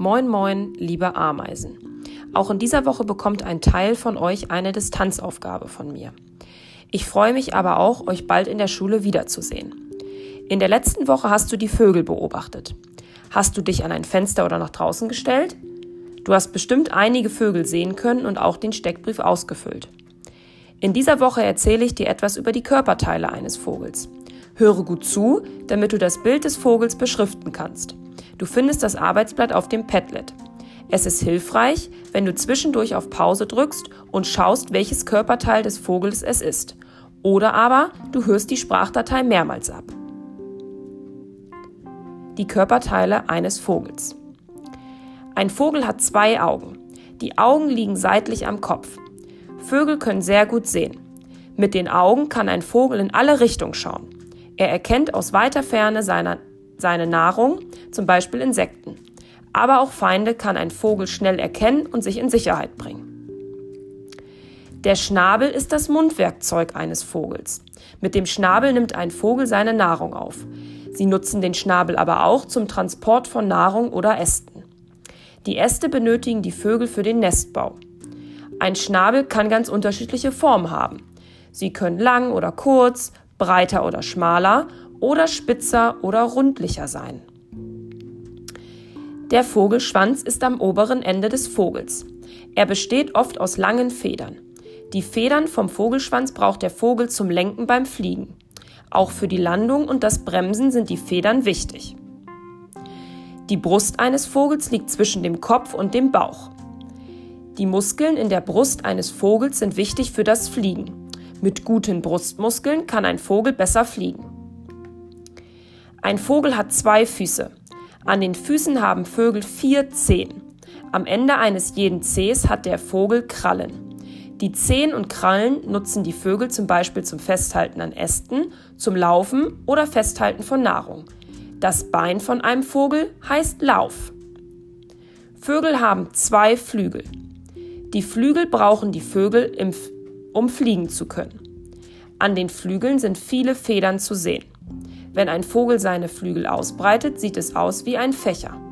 Moin moin, liebe Ameisen. Auch in dieser Woche bekommt ein Teil von euch eine Distanzaufgabe von mir. Ich freue mich aber auch, euch bald in der Schule wiederzusehen. In der letzten Woche hast du die Vögel beobachtet. Hast du dich an ein Fenster oder nach draußen gestellt? Du hast bestimmt einige Vögel sehen können und auch den Steckbrief ausgefüllt. In dieser Woche erzähle ich dir etwas über die Körperteile eines Vogels. Höre gut zu, damit du das Bild des Vogels beschriften kannst. Du findest das Arbeitsblatt auf dem Padlet. Es ist hilfreich, wenn du zwischendurch auf Pause drückst und schaust, welches Körperteil des Vogels es ist. Oder aber du hörst die Sprachdatei mehrmals ab. Die Körperteile eines Vogels. Ein Vogel hat zwei Augen. Die Augen liegen seitlich am Kopf. Vögel können sehr gut sehen. Mit den Augen kann ein Vogel in alle Richtungen schauen. Er erkennt aus weiter Ferne seine, seine Nahrung, zum Beispiel Insekten. Aber auch Feinde kann ein Vogel schnell erkennen und sich in Sicherheit bringen. Der Schnabel ist das Mundwerkzeug eines Vogels. Mit dem Schnabel nimmt ein Vogel seine Nahrung auf. Sie nutzen den Schnabel aber auch zum Transport von Nahrung oder Ästen. Die Äste benötigen die Vögel für den Nestbau. Ein Schnabel kann ganz unterschiedliche Formen haben. Sie können lang oder kurz, breiter oder schmaler oder spitzer oder rundlicher sein. Der Vogelschwanz ist am oberen Ende des Vogels. Er besteht oft aus langen Federn. Die Federn vom Vogelschwanz braucht der Vogel zum Lenken beim Fliegen. Auch für die Landung und das Bremsen sind die Federn wichtig. Die Brust eines Vogels liegt zwischen dem Kopf und dem Bauch. Die Muskeln in der Brust eines Vogels sind wichtig für das Fliegen. Mit guten Brustmuskeln kann ein Vogel besser fliegen. Ein Vogel hat zwei Füße. An den Füßen haben Vögel vier Zehen. Am Ende eines jeden Zehs hat der Vogel Krallen. Die Zehen und Krallen nutzen die Vögel zum Beispiel zum Festhalten an Ästen, zum Laufen oder Festhalten von Nahrung. Das Bein von einem Vogel heißt Lauf. Vögel haben zwei Flügel. Die Flügel brauchen die Vögel, um fliegen zu können. An den Flügeln sind viele Federn zu sehen. Wenn ein Vogel seine Flügel ausbreitet, sieht es aus wie ein Fächer.